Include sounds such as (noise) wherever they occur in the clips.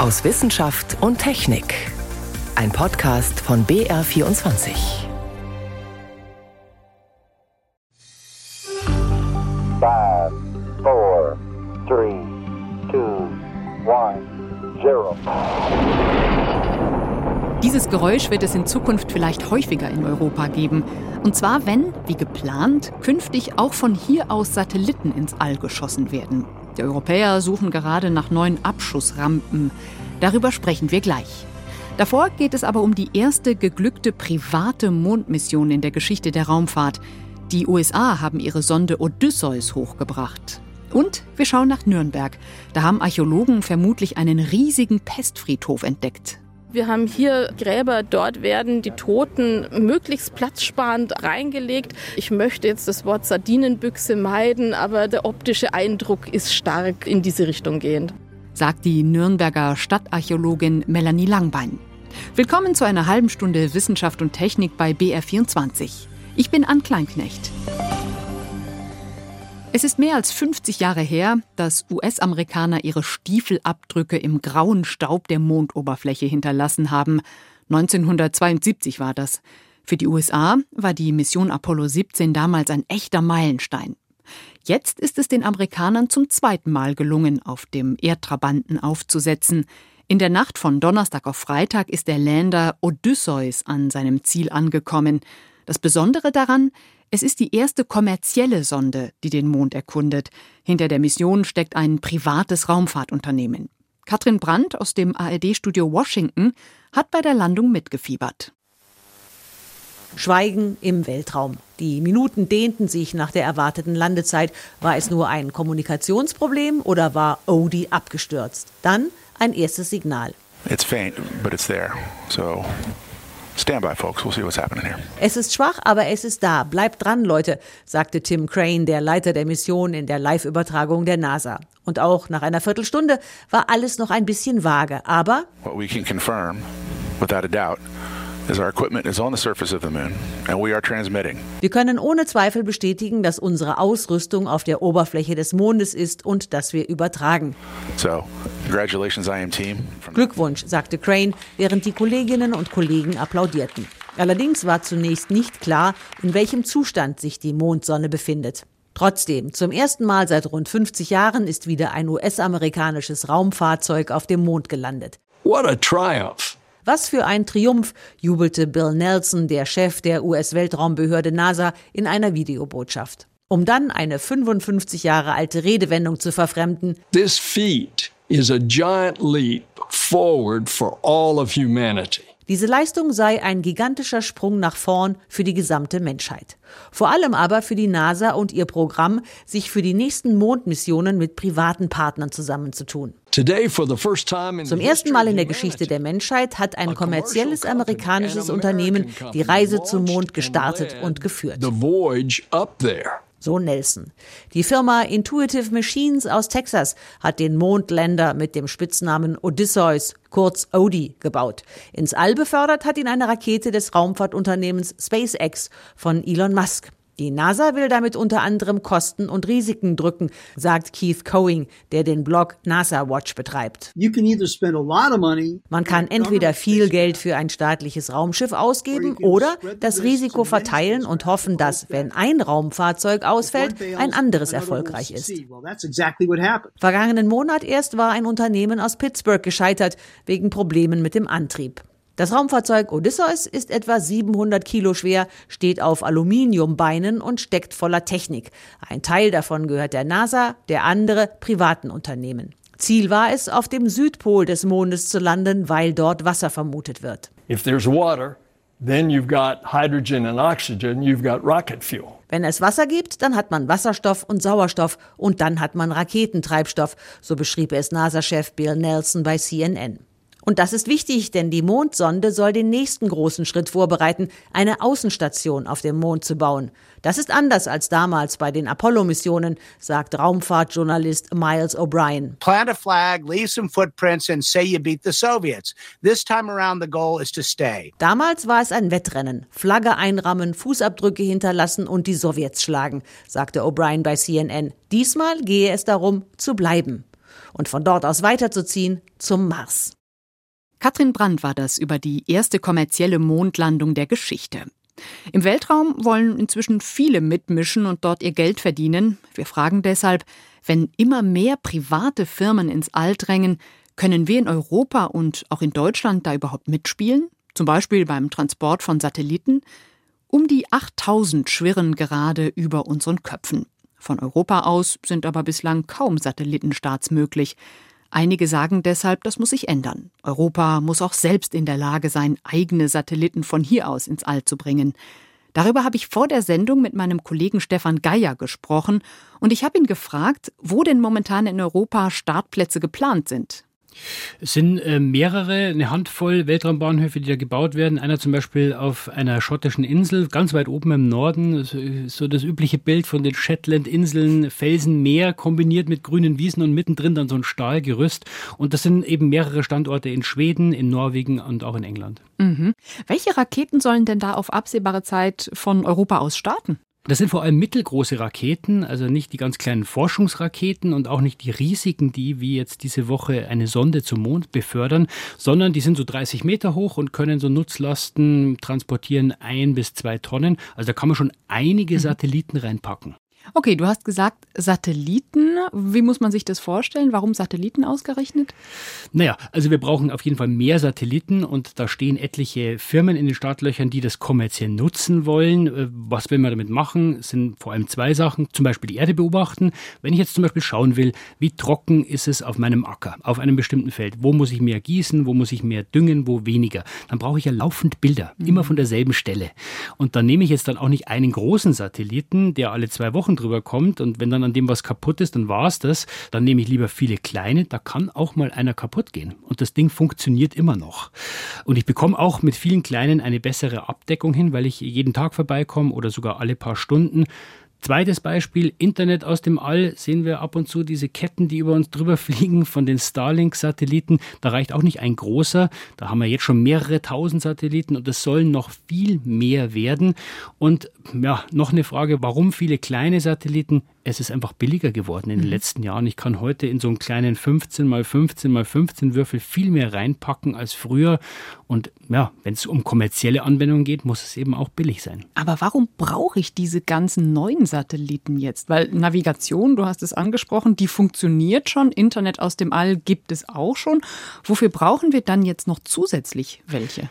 aus Wissenschaft und Technik. Ein Podcast von BR24. Five, four, three, two, one, zero. Dieses Geräusch wird es in Zukunft vielleicht häufiger in Europa geben. Und zwar, wenn, wie geplant, künftig auch von hier aus Satelliten ins All geschossen werden. Die Europäer suchen gerade nach neuen Abschussrampen. Darüber sprechen wir gleich. Davor geht es aber um die erste geglückte private Mondmission in der Geschichte der Raumfahrt. Die USA haben ihre Sonde Odysseus hochgebracht. Und wir schauen nach Nürnberg. Da haben Archäologen vermutlich einen riesigen Pestfriedhof entdeckt. Wir haben hier Gräber, dort werden die Toten möglichst platzsparend reingelegt. Ich möchte jetzt das Wort Sardinenbüchse meiden, aber der optische Eindruck ist stark in diese Richtung gehend. Sagt die Nürnberger Stadtarchäologin Melanie Langbein. Willkommen zu einer halben Stunde Wissenschaft und Technik bei BR24. Ich bin Ann Kleinknecht. Es ist mehr als 50 Jahre her, dass US-Amerikaner ihre Stiefelabdrücke im grauen Staub der Mondoberfläche hinterlassen haben. 1972 war das. Für die USA war die Mission Apollo 17 damals ein echter Meilenstein. Jetzt ist es den Amerikanern zum zweiten Mal gelungen, auf dem Erdtrabanten aufzusetzen. In der Nacht von Donnerstag auf Freitag ist der Lander Odysseus an seinem Ziel angekommen. Das Besondere daran, es ist die erste kommerzielle Sonde, die den Mond erkundet. Hinter der Mission steckt ein privates Raumfahrtunternehmen. Katrin Brandt aus dem ARD-Studio Washington hat bei der Landung mitgefiebert. Schweigen im Weltraum. Die Minuten dehnten sich nach der erwarteten Landezeit. War es nur ein Kommunikationsproblem oder war Odie abgestürzt? Dann ein erstes Signal. It's faint, but it's there. So Stand by, folks. We'll see what's happening here. Es ist schwach, aber es ist da. Bleibt dran, Leute, sagte Tim Crane, der Leiter der Mission in der Live-Übertragung der NASA. Und auch nach einer Viertelstunde war alles noch ein bisschen vage. Aber What we can confirm, without a doubt, is our equipment is on the surface of the moon and we are transmitting. wir können ohne Zweifel bestätigen, dass unsere Ausrüstung auf der Oberfläche des Mondes ist und dass wir übertragen. So, congratulations, IM team. Glückwunsch, sagte Crane, während die Kolleginnen und Kollegen applaudierten. Allerdings war zunächst nicht klar, in welchem Zustand sich die Mondsonne befindet. Trotzdem, zum ersten Mal seit rund 50 Jahren ist wieder ein US-amerikanisches Raumfahrzeug auf dem Mond gelandet. What a triumph! Was für ein Triumph, jubelte Bill Nelson, der Chef der US-Weltraumbehörde NASA, in einer Videobotschaft. Um dann eine 55 Jahre alte Redewendung zu verfremden, This feat is a giant leap forward for all of humanity. Diese Leistung sei ein gigantischer Sprung nach vorn für die gesamte Menschheit. Vor allem aber für die NASA und ihr Programm, sich für die nächsten Mondmissionen mit privaten Partnern zusammenzutun. Zum ersten Mal in der Geschichte der Menschheit hat ein kommerzielles amerikanisches Unternehmen die Reise zum Mond gestartet und geführt. So Nelson. Die Firma Intuitive Machines aus Texas hat den Mondländer mit dem Spitznamen Odysseus, kurz Odie, gebaut. Ins All befördert hat ihn eine Rakete des Raumfahrtunternehmens SpaceX von Elon Musk. Die NASA will damit unter anderem Kosten und Risiken drücken, sagt Keith Coing, der den Blog NASA Watch betreibt. Man kann entweder viel Geld für ein staatliches Raumschiff ausgeben oder das Risiko verteilen und hoffen, dass, wenn ein Raumfahrzeug ausfällt, ein anderes erfolgreich ist. Vergangenen Monat erst war ein Unternehmen aus Pittsburgh gescheitert wegen Problemen mit dem Antrieb. Das Raumfahrzeug Odysseus ist etwa 700 Kilo schwer, steht auf Aluminiumbeinen und steckt voller Technik. Ein Teil davon gehört der NASA, der andere privaten Unternehmen. Ziel war es, auf dem Südpol des Mondes zu landen, weil dort Wasser vermutet wird. If there's water, then you've got hydrogen and oxygen, you've got rocket fuel. Wenn es Wasser gibt, dann hat man Wasserstoff und Sauerstoff und dann hat man Raketentreibstoff, so beschrieb es NASA-Chef Bill Nelson bei CNN. Und das ist wichtig, denn die Mondsonde soll den nächsten großen Schritt vorbereiten, eine Außenstation auf dem Mond zu bauen. Das ist anders als damals bei den Apollo-Missionen, sagt Raumfahrtjournalist Miles O'Brien. plant a flag, leave some footprints, and say you beat the Soviets. This time around, the goal is to stay. Damals war es ein Wettrennen. Flagge einrammen, Fußabdrücke hinterlassen und die Sowjets schlagen, sagte O'Brien bei CNN. Diesmal gehe es darum, zu bleiben. und von dort aus weiterzuziehen zum Mars. Katrin Brandt war das über die erste kommerzielle Mondlandung der Geschichte. Im Weltraum wollen inzwischen viele mitmischen und dort ihr Geld verdienen. Wir fragen deshalb, wenn immer mehr private Firmen ins All drängen, können wir in Europa und auch in Deutschland da überhaupt mitspielen? Zum Beispiel beim Transport von Satelliten? Um die 8000 schwirren gerade über unseren Köpfen. Von Europa aus sind aber bislang kaum Satellitenstarts möglich. Einige sagen deshalb, das muss sich ändern. Europa muss auch selbst in der Lage sein, eigene Satelliten von hier aus ins All zu bringen. Darüber habe ich vor der Sendung mit meinem Kollegen Stefan Geier gesprochen und ich habe ihn gefragt, wo denn momentan in Europa Startplätze geplant sind. Es sind äh, mehrere, eine Handvoll Weltraumbahnhöfe, die da gebaut werden. Einer zum Beispiel auf einer schottischen Insel, ganz weit oben im Norden. So das übliche Bild von den Shetland-Inseln, Felsenmeer kombiniert mit grünen Wiesen und mittendrin dann so ein Stahlgerüst. Und das sind eben mehrere Standorte in Schweden, in Norwegen und auch in England. Mhm. Welche Raketen sollen denn da auf absehbare Zeit von Europa aus starten? Das sind vor allem mittelgroße Raketen, also nicht die ganz kleinen Forschungsraketen und auch nicht die riesigen, die wie jetzt diese Woche eine Sonde zum Mond befördern, sondern die sind so 30 Meter hoch und können so Nutzlasten transportieren ein bis zwei Tonnen. Also da kann man schon einige mhm. Satelliten reinpacken. Okay, du hast gesagt Satelliten. Wie muss man sich das vorstellen? Warum Satelliten ausgerechnet? Naja, also wir brauchen auf jeden Fall mehr Satelliten und da stehen etliche Firmen in den Startlöchern, die das kommerziell nutzen wollen. Äh, was will man damit machen? Es sind vor allem zwei Sachen. Zum Beispiel die Erde beobachten. Wenn ich jetzt zum Beispiel schauen will, wie trocken ist es auf meinem Acker, auf einem bestimmten Feld, wo muss ich mehr gießen, wo muss ich mehr düngen, wo weniger, dann brauche ich ja laufend Bilder, mhm. immer von derselben Stelle. Und dann nehme ich jetzt dann auch nicht einen großen Satelliten, der alle zwei Wochen drüber kommt und wenn dann an dem was kaputt ist, dann war es das. Dann nehme ich lieber viele kleine, da kann auch mal einer kaputt gehen. Und das Ding funktioniert immer noch. Und ich bekomme auch mit vielen kleinen eine bessere Abdeckung hin, weil ich jeden Tag vorbeikomme oder sogar alle paar Stunden. Zweites Beispiel, Internet aus dem All, sehen wir ab und zu diese Ketten, die über uns drüber (laughs) fliegen von den Starlink-Satelliten. Da reicht auch nicht ein großer. Da haben wir jetzt schon mehrere tausend Satelliten und es sollen noch viel mehr werden. Und ja, noch eine Frage, warum viele kleine Satelliten? Es ist einfach billiger geworden in den mhm. letzten Jahren. Ich kann heute in so einen kleinen 15 mal 15 mal 15 Würfel viel mehr reinpacken als früher. Und ja, wenn es um kommerzielle Anwendungen geht, muss es eben auch billig sein. Aber warum brauche ich diese ganzen neuen Satelliten jetzt? Weil Navigation, du hast es angesprochen, die funktioniert schon. Internet aus dem All gibt es auch schon. Wofür brauchen wir dann jetzt noch zusätzlich welche?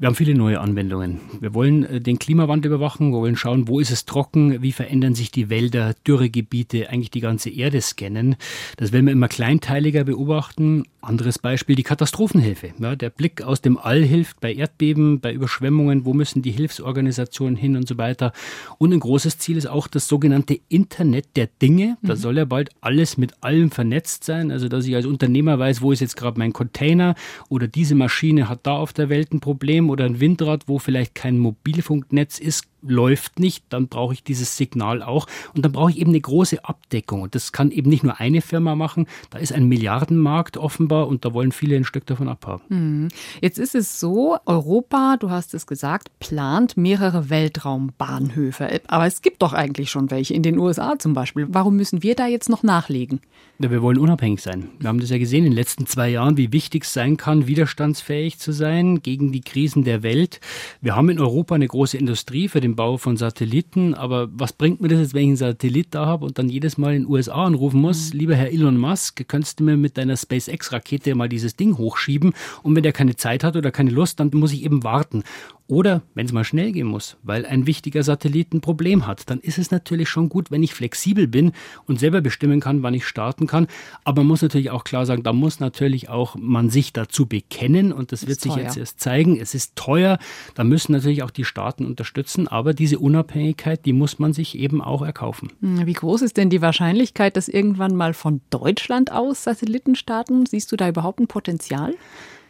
Wir haben viele neue Anwendungen. Wir wollen äh, den Klimawandel überwachen, wir wollen schauen, wo ist es trocken, wie verändern sich die Wälder, Dürregebiete, eigentlich die ganze Erde scannen. Das werden wir immer kleinteiliger beobachten. Anderes Beispiel, die Katastrophenhilfe. Ja, der Blick aus dem All hilft bei Erdbeben, bei Überschwemmungen, wo müssen die Hilfsorganisationen hin und so weiter. Und ein großes Ziel ist auch das sogenannte Internet der Dinge. Da mhm. soll ja bald alles mit allem vernetzt sein. Also, dass ich als Unternehmer weiß, wo ist jetzt gerade mein Container oder diese Maschine hat da auf der Welt ein Problem oder ein Windrad, wo vielleicht kein Mobilfunknetz ist, läuft nicht, dann brauche ich dieses Signal auch und dann brauche ich eben eine große Abdeckung und das kann eben nicht nur eine Firma machen, da ist ein Milliardenmarkt offenbar und da wollen viele ein Stück davon abhaben. Hm. Jetzt ist es so, Europa, du hast es gesagt, plant mehrere Weltraumbahnhöfe, aber es gibt doch eigentlich schon welche, in den USA zum Beispiel. Warum müssen wir da jetzt noch nachlegen? Ja, wir wollen unabhängig sein. Wir haben das ja gesehen in den letzten zwei Jahren, wie wichtig es sein kann, widerstandsfähig zu sein gegen die Krisen der Welt. Wir haben in Europa eine große Industrie für den den Bau von Satelliten. Aber was bringt mir das jetzt, wenn ich einen Satellit da habe und dann jedes Mal in den USA anrufen muss? Mhm. Lieber Herr Elon Musk, könntest du mir mit deiner SpaceX-Rakete mal dieses Ding hochschieben? Und wenn der keine Zeit hat oder keine Lust, dann muss ich eben warten. Oder wenn es mal schnell gehen muss, weil ein wichtiger Satellit ein Problem hat, dann ist es natürlich schon gut, wenn ich flexibel bin und selber bestimmen kann, wann ich starten kann. Aber man muss natürlich auch klar sagen, da muss natürlich auch man sich dazu bekennen und das, das wird sich teuer. jetzt erst zeigen. Es ist teuer, da müssen natürlich auch die Staaten unterstützen, aber diese Unabhängigkeit, die muss man sich eben auch erkaufen. Hm, wie groß ist denn die Wahrscheinlichkeit, dass irgendwann mal von Deutschland aus Satelliten starten? Siehst du da überhaupt ein Potenzial?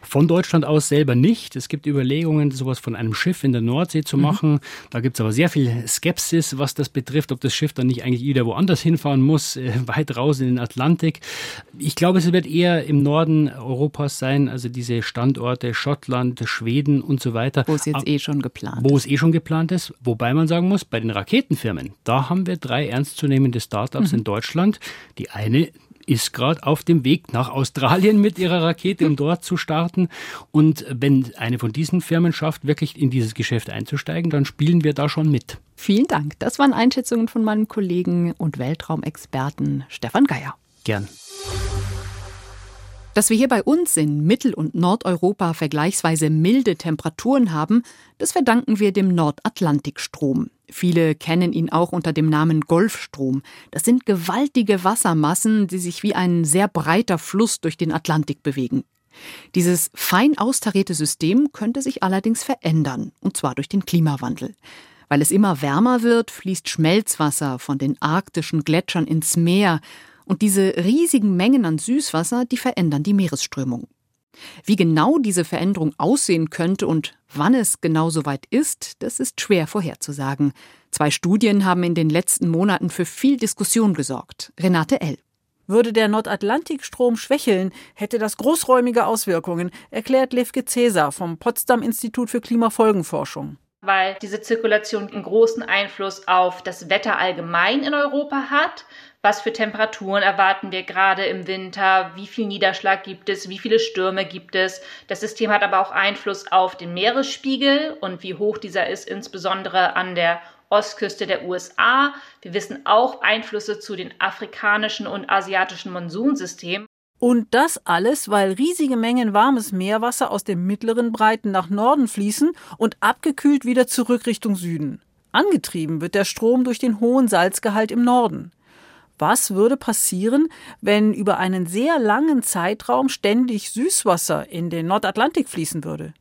Von Deutschland aus selber nicht. Es gibt Überlegungen, sowas von einem Schiff in der Nordsee zu mhm. machen. Mhm. Da gibt es aber sehr viel Skepsis, was das betrifft, ob das Schiff dann nicht eigentlich wieder woanders hinfahren muss, äh, weit raus in den Atlantik. Ich glaube, es wird eher im Norden Europas sein, also diese Standorte Schottland, Schweden und so weiter. Wo es jetzt eh schon geplant ist. Wo es eh schon geplant ist. Wobei man sagen muss, bei den Raketenfirmen, da haben wir drei ernstzunehmende Startups mhm. in Deutschland. Die eine ist gerade auf dem Weg nach Australien mit ihrer Rakete, um dort zu starten. Und wenn eine von diesen Firmen schafft, wirklich in dieses Geschäft einzusteigen, dann spielen wir da schon mit. Vielen Dank. Das waren Einschätzungen von meinem Kollegen und Weltraumexperten Stefan Geier. Gern. Dass wir hier bei uns in Mittel- und Nordeuropa vergleichsweise milde Temperaturen haben, das verdanken wir dem Nordatlantikstrom. Viele kennen ihn auch unter dem Namen Golfstrom. Das sind gewaltige Wassermassen, die sich wie ein sehr breiter Fluss durch den Atlantik bewegen. Dieses fein austarierte System könnte sich allerdings verändern, und zwar durch den Klimawandel. Weil es immer wärmer wird, fließt Schmelzwasser von den arktischen Gletschern ins Meer und diese riesigen Mengen an Süßwasser, die verändern die Meeresströmung. Wie genau diese Veränderung aussehen könnte und wann es genau soweit ist, das ist schwer vorherzusagen. Zwei Studien haben in den letzten Monaten für viel Diskussion gesorgt. Renate L. Würde der Nordatlantikstrom schwächeln, hätte das großräumige Auswirkungen, erklärt Levke Cäsar vom Potsdam Institut für Klimafolgenforschung weil diese Zirkulation einen großen Einfluss auf das Wetter allgemein in Europa hat. Was für Temperaturen erwarten wir gerade im Winter? Wie viel Niederschlag gibt es? Wie viele Stürme gibt es? Das System hat aber auch Einfluss auf den Meeresspiegel und wie hoch dieser ist, insbesondere an der Ostküste der USA. Wir wissen auch Einflüsse zu den afrikanischen und asiatischen Monsunsystemen. Und das alles, weil riesige Mengen warmes Meerwasser aus dem mittleren Breiten nach Norden fließen und abgekühlt wieder zurück Richtung Süden. Angetrieben wird der Strom durch den hohen Salzgehalt im Norden. Was würde passieren, wenn über einen sehr langen Zeitraum ständig Süßwasser in den Nordatlantik fließen würde?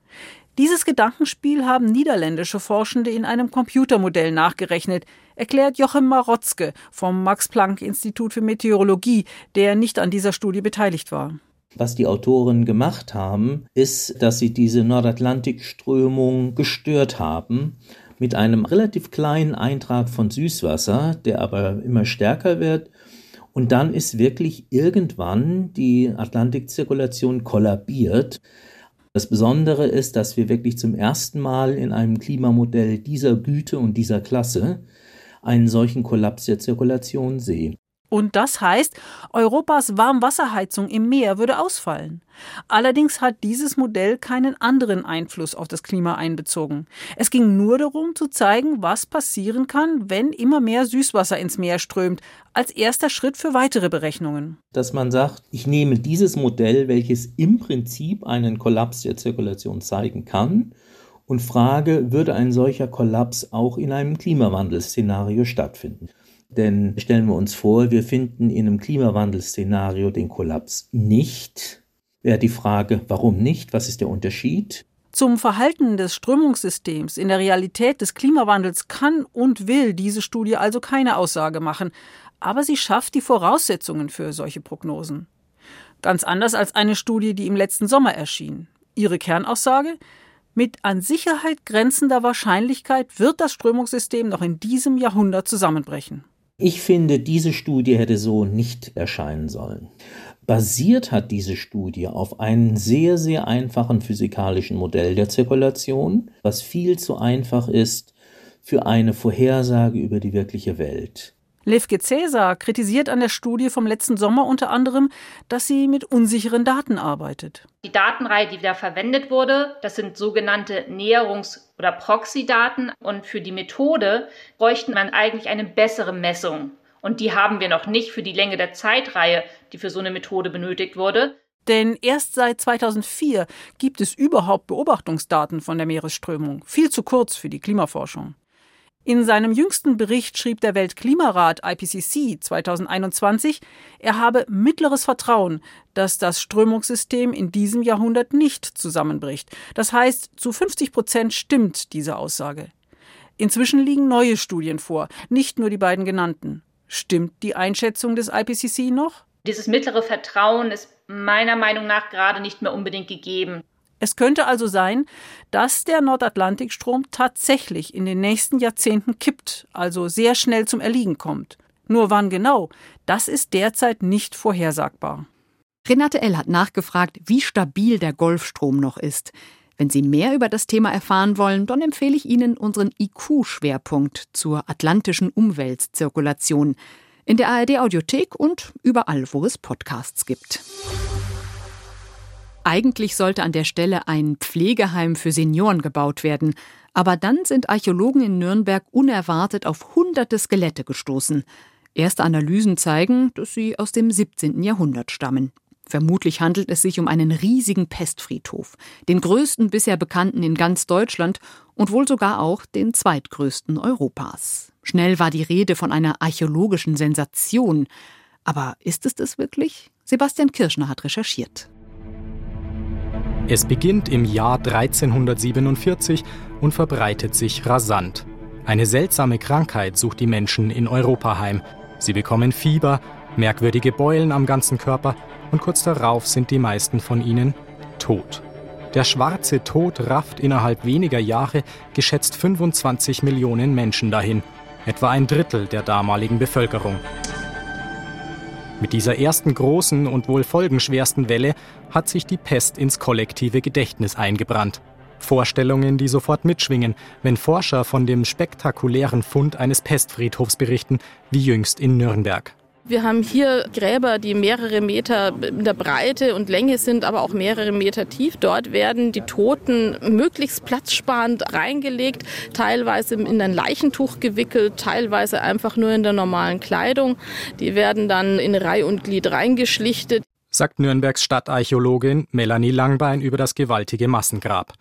Dieses Gedankenspiel haben niederländische Forschende in einem Computermodell nachgerechnet, erklärt Jochem Marotzke vom Max-Planck-Institut für Meteorologie, der nicht an dieser Studie beteiligt war. Was die Autoren gemacht haben, ist, dass sie diese Nordatlantikströmung gestört haben mit einem relativ kleinen Eintrag von Süßwasser, der aber immer stärker wird. Und dann ist wirklich irgendwann die Atlantikzirkulation kollabiert. Das Besondere ist, dass wir wirklich zum ersten Mal in einem Klimamodell dieser Güte und dieser Klasse einen solchen Kollaps der Zirkulation sehen. Und das heißt, Europas Warmwasserheizung im Meer würde ausfallen. Allerdings hat dieses Modell keinen anderen Einfluss auf das Klima einbezogen. Es ging nur darum zu zeigen, was passieren kann, wenn immer mehr Süßwasser ins Meer strömt, als erster Schritt für weitere Berechnungen. Dass man sagt, ich nehme dieses Modell, welches im Prinzip einen Kollaps der Zirkulation zeigen kann, und frage, würde ein solcher Kollaps auch in einem Klimawandelszenario stattfinden? Denn stellen wir uns vor, wir finden in einem Klimawandelszenario den Kollaps nicht. Wäre die Frage, warum nicht? Was ist der Unterschied? Zum Verhalten des Strömungssystems in der Realität des Klimawandels kann und will diese Studie also keine Aussage machen, aber sie schafft die Voraussetzungen für solche Prognosen. Ganz anders als eine Studie, die im letzten Sommer erschien. Ihre Kernaussage? Mit an Sicherheit grenzender Wahrscheinlichkeit wird das Strömungssystem noch in diesem Jahrhundert zusammenbrechen. Ich finde, diese Studie hätte so nicht erscheinen sollen. Basiert hat diese Studie auf einem sehr, sehr einfachen physikalischen Modell der Zirkulation, was viel zu einfach ist für eine Vorhersage über die wirkliche Welt. Levke Cäsar kritisiert an der Studie vom letzten Sommer unter anderem, dass sie mit unsicheren Daten arbeitet. Die Datenreihe, die da verwendet wurde, das sind sogenannte Näherungs- oder Proxy-Daten. Und für die Methode bräuchten man eigentlich eine bessere Messung. Und die haben wir noch nicht für die Länge der Zeitreihe, die für so eine Methode benötigt wurde. Denn erst seit 2004 gibt es überhaupt Beobachtungsdaten von der Meeresströmung. Viel zu kurz für die Klimaforschung. In seinem jüngsten Bericht schrieb der Weltklimarat IPCC 2021, er habe mittleres Vertrauen, dass das Strömungssystem in diesem Jahrhundert nicht zusammenbricht. Das heißt, zu 50 Prozent stimmt diese Aussage. Inzwischen liegen neue Studien vor, nicht nur die beiden genannten. Stimmt die Einschätzung des IPCC noch? Dieses mittlere Vertrauen ist meiner Meinung nach gerade nicht mehr unbedingt gegeben. Es könnte also sein, dass der Nordatlantikstrom tatsächlich in den nächsten Jahrzehnten kippt, also sehr schnell zum Erliegen kommt. Nur wann genau, das ist derzeit nicht vorhersagbar. Renate L. hat nachgefragt, wie stabil der Golfstrom noch ist. Wenn Sie mehr über das Thema erfahren wollen, dann empfehle ich Ihnen unseren IQ-Schwerpunkt zur atlantischen Umweltzirkulation. in der ARD Audiothek und überall, wo es Podcasts gibt. Eigentlich sollte an der Stelle ein Pflegeheim für Senioren gebaut werden, aber dann sind Archäologen in Nürnberg unerwartet auf hunderte Skelette gestoßen. Erste Analysen zeigen, dass sie aus dem 17. Jahrhundert stammen. Vermutlich handelt es sich um einen riesigen Pestfriedhof, den größten bisher bekannten in ganz Deutschland und wohl sogar auch den zweitgrößten Europas. Schnell war die Rede von einer archäologischen Sensation. Aber ist es das wirklich? Sebastian Kirschner hat recherchiert. Es beginnt im Jahr 1347 und verbreitet sich rasant. Eine seltsame Krankheit sucht die Menschen in Europa heim. Sie bekommen Fieber, merkwürdige Beulen am ganzen Körper und kurz darauf sind die meisten von ihnen tot. Der schwarze Tod rafft innerhalb weniger Jahre geschätzt 25 Millionen Menschen dahin, etwa ein Drittel der damaligen Bevölkerung. Mit dieser ersten großen und wohl folgenschwersten Welle hat sich die Pest ins kollektive Gedächtnis eingebrannt. Vorstellungen, die sofort mitschwingen, wenn Forscher von dem spektakulären Fund eines Pestfriedhofs berichten, wie jüngst in Nürnberg. Wir haben hier Gräber, die mehrere Meter in der Breite und Länge sind, aber auch mehrere Meter tief. Dort werden die Toten möglichst platzsparend reingelegt, teilweise in ein Leichentuch gewickelt, teilweise einfach nur in der normalen Kleidung. Die werden dann in Reih und Glied reingeschlichtet. Sagt Nürnbergs Stadtarchäologin Melanie Langbein über das gewaltige Massengrab.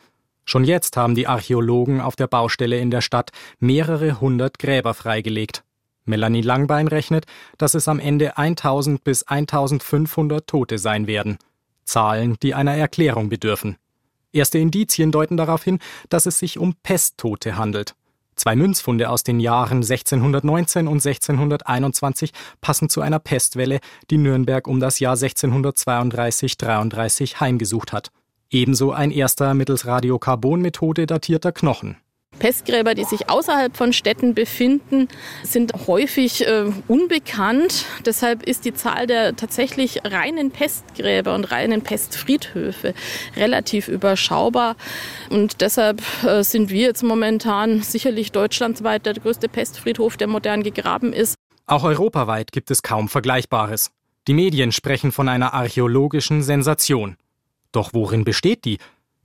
Schon jetzt haben die Archäologen auf der Baustelle in der Stadt mehrere hundert Gräber freigelegt. Melanie Langbein rechnet, dass es am Ende 1000 bis 1500 Tote sein werden. Zahlen, die einer Erklärung bedürfen. Erste Indizien deuten darauf hin, dass es sich um Pesttote handelt. Zwei Münzfunde aus den Jahren 1619 und 1621 passen zu einer Pestwelle, die Nürnberg um das Jahr 1632-33 heimgesucht hat. Ebenso ein erster mittels Radiokarbonmethode datierter Knochen. Pestgräber, die sich außerhalb von Städten befinden, sind häufig äh, unbekannt. Deshalb ist die Zahl der tatsächlich reinen Pestgräber und reinen Pestfriedhöfe relativ überschaubar. Und deshalb äh, sind wir jetzt momentan sicherlich deutschlandweit der größte Pestfriedhof, der modern gegraben ist. Auch europaweit gibt es kaum Vergleichbares. Die Medien sprechen von einer archäologischen Sensation. Doch worin besteht die?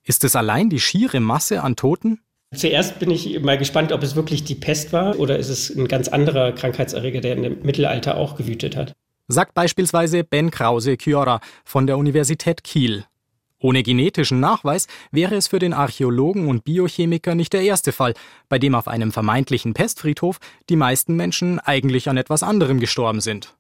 Ist es allein die schiere Masse an Toten? Zuerst bin ich mal gespannt, ob es wirklich die Pest war oder ist es ein ganz anderer Krankheitserreger, der im Mittelalter auch gewütet hat. Sagt beispielsweise Ben Krause Chiora von der Universität Kiel. Ohne genetischen Nachweis wäre es für den Archäologen und Biochemiker nicht der erste Fall, bei dem auf einem vermeintlichen Pestfriedhof die meisten Menschen eigentlich an etwas anderem gestorben sind.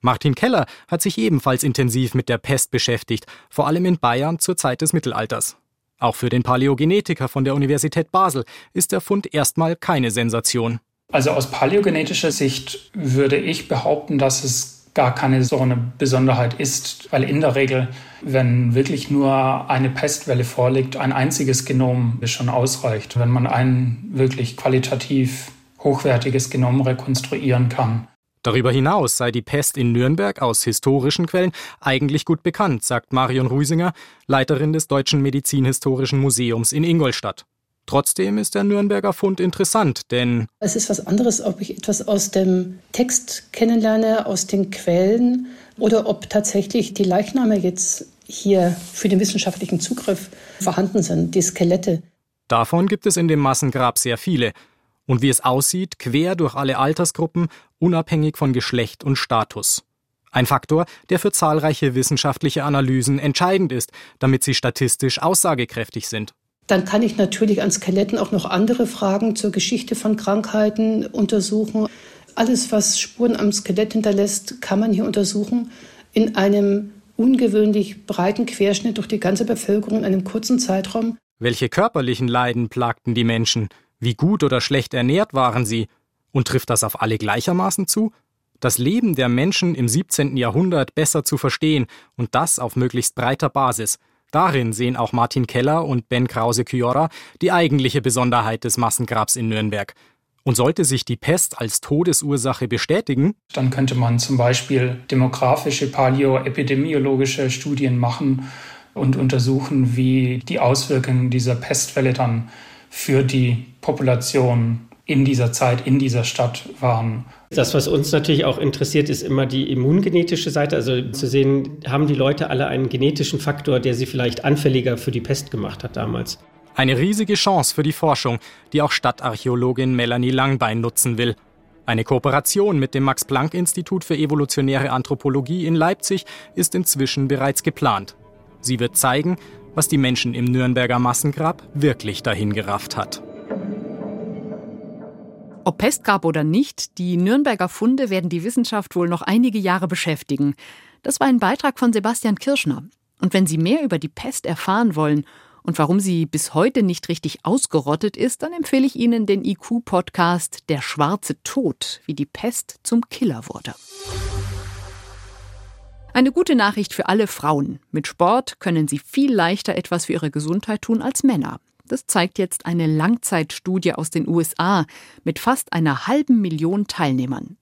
Martin Keller hat sich ebenfalls intensiv mit der Pest beschäftigt, vor allem in Bayern zur Zeit des Mittelalters. Auch für den Paläogenetiker von der Universität Basel ist der Fund erstmal keine Sensation. Also aus paläogenetischer Sicht würde ich behaupten, dass es gar keine so eine Besonderheit ist, weil in der Regel, wenn wirklich nur eine Pestwelle vorliegt, ein einziges Genom schon ausreicht, wenn man ein wirklich qualitativ hochwertiges Genom rekonstruieren kann. Darüber hinaus sei die Pest in Nürnberg aus historischen Quellen eigentlich gut bekannt, sagt Marion Ruisinger, Leiterin des Deutschen Medizinhistorischen Museums in Ingolstadt. Trotzdem ist der Nürnberger Fund interessant, denn es ist was anderes, ob ich etwas aus dem Text kennenlerne, aus den Quellen oder ob tatsächlich die Leichname jetzt hier für den wissenschaftlichen Zugriff vorhanden sind, die Skelette. Davon gibt es in dem Massengrab sehr viele und wie es aussieht, quer durch alle Altersgruppen, unabhängig von Geschlecht und Status. Ein Faktor, der für zahlreiche wissenschaftliche Analysen entscheidend ist, damit sie statistisch aussagekräftig sind. Dann kann ich natürlich an Skeletten auch noch andere Fragen zur Geschichte von Krankheiten untersuchen. Alles, was Spuren am Skelett hinterlässt, kann man hier untersuchen in einem ungewöhnlich breiten Querschnitt durch die ganze Bevölkerung in einem kurzen Zeitraum. Welche körperlichen Leiden plagten die Menschen? Wie gut oder schlecht ernährt waren sie? Und trifft das auf alle gleichermaßen zu? Das Leben der Menschen im 17. Jahrhundert besser zu verstehen und das auf möglichst breiter Basis. Darin sehen auch Martin Keller und Ben Krause-Kyorra die eigentliche Besonderheit des Massengrabs in Nürnberg. Und sollte sich die Pest als Todesursache bestätigen, dann könnte man zum Beispiel demografische, paläoepidemiologische Studien machen und untersuchen, wie die Auswirkungen dieser Pestwelle dann für die Population in dieser Zeit, in dieser Stadt waren. Das, was uns natürlich auch interessiert, ist immer die immungenetische Seite. Also zu sehen, haben die Leute alle einen genetischen Faktor, der sie vielleicht anfälliger für die Pest gemacht hat damals. Eine riesige Chance für die Forschung, die auch Stadtarchäologin Melanie Langbein nutzen will. Eine Kooperation mit dem Max-Planck-Institut für evolutionäre Anthropologie in Leipzig ist inzwischen bereits geplant. Sie wird zeigen, was die Menschen im Nürnberger Massengrab wirklich dahin gerafft hat. Ob Pestgrab oder nicht, die Nürnberger Funde werden die Wissenschaft wohl noch einige Jahre beschäftigen. Das war ein Beitrag von Sebastian Kirschner. Und wenn Sie mehr über die Pest erfahren wollen und warum sie bis heute nicht richtig ausgerottet ist, dann empfehle ich Ihnen den IQ-Podcast Der schwarze Tod, wie die Pest zum Killer wurde. Eine gute Nachricht für alle Frauen. Mit Sport können sie viel leichter etwas für ihre Gesundheit tun als Männer. Das zeigt jetzt eine Langzeitstudie aus den USA mit fast einer halben Million Teilnehmern.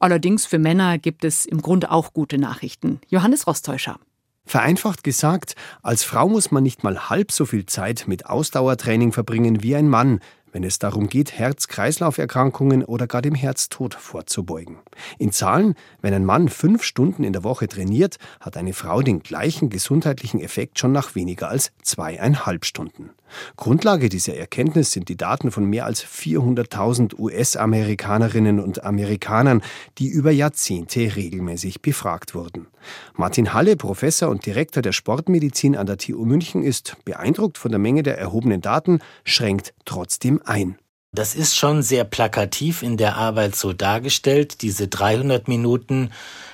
Allerdings für Männer gibt es im Grunde auch gute Nachrichten. Johannes Rostäuscher. Vereinfacht gesagt, als Frau muss man nicht mal halb so viel Zeit mit Ausdauertraining verbringen wie ein Mann, wenn es darum geht, Herz-Kreislauf-Erkrankungen oder gar dem Herztod vorzubeugen. In Zahlen, wenn ein Mann fünf Stunden in der Woche trainiert, hat eine Frau den gleichen gesundheitlichen Effekt schon nach weniger als zweieinhalb Stunden. Grundlage dieser Erkenntnis sind die Daten von mehr als 400.000 US-Amerikanerinnen und Amerikanern, die über Jahrzehnte regelmäßig befragt wurden. Martin Halle, Professor und Direktor der Sportmedizin an der TU München, ist beeindruckt von der Menge der erhobenen Daten, schränkt trotzdem ein. Das ist schon sehr plakativ in der Arbeit so dargestellt, diese 300 Minuten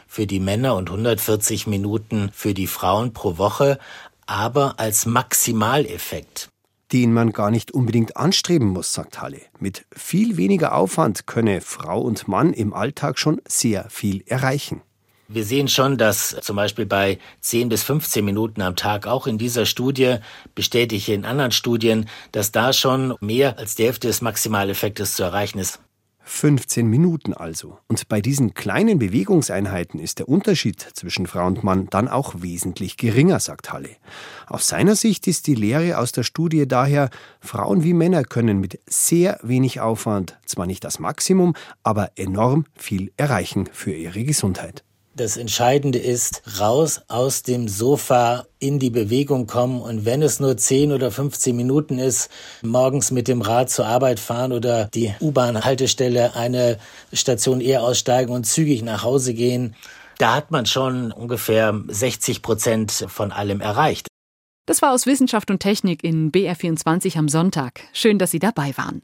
für die Männer und 140 Minuten für die Frauen pro Woche, aber als Maximaleffekt den man gar nicht unbedingt anstreben muss, sagt Halle. Mit viel weniger Aufwand könne Frau und Mann im Alltag schon sehr viel erreichen. Wir sehen schon, dass zum Beispiel bei 10 bis 15 Minuten am Tag auch in dieser Studie, bestätige in anderen Studien, dass da schon mehr als die Hälfte des Maximaleffektes zu erreichen ist. 15 Minuten also. Und bei diesen kleinen Bewegungseinheiten ist der Unterschied zwischen Frau und Mann dann auch wesentlich geringer, sagt Halle. Aus seiner Sicht ist die Lehre aus der Studie daher, Frauen wie Männer können mit sehr wenig Aufwand zwar nicht das Maximum, aber enorm viel erreichen für ihre Gesundheit. Das Entscheidende ist, raus aus dem Sofa in die Bewegung kommen und wenn es nur 10 oder 15 Minuten ist, morgens mit dem Rad zur Arbeit fahren oder die U-Bahn-Haltestelle eine Station eher aussteigen und zügig nach Hause gehen, da hat man schon ungefähr 60 Prozent von allem erreicht. Das war aus Wissenschaft und Technik in BR24 am Sonntag. Schön, dass Sie dabei waren.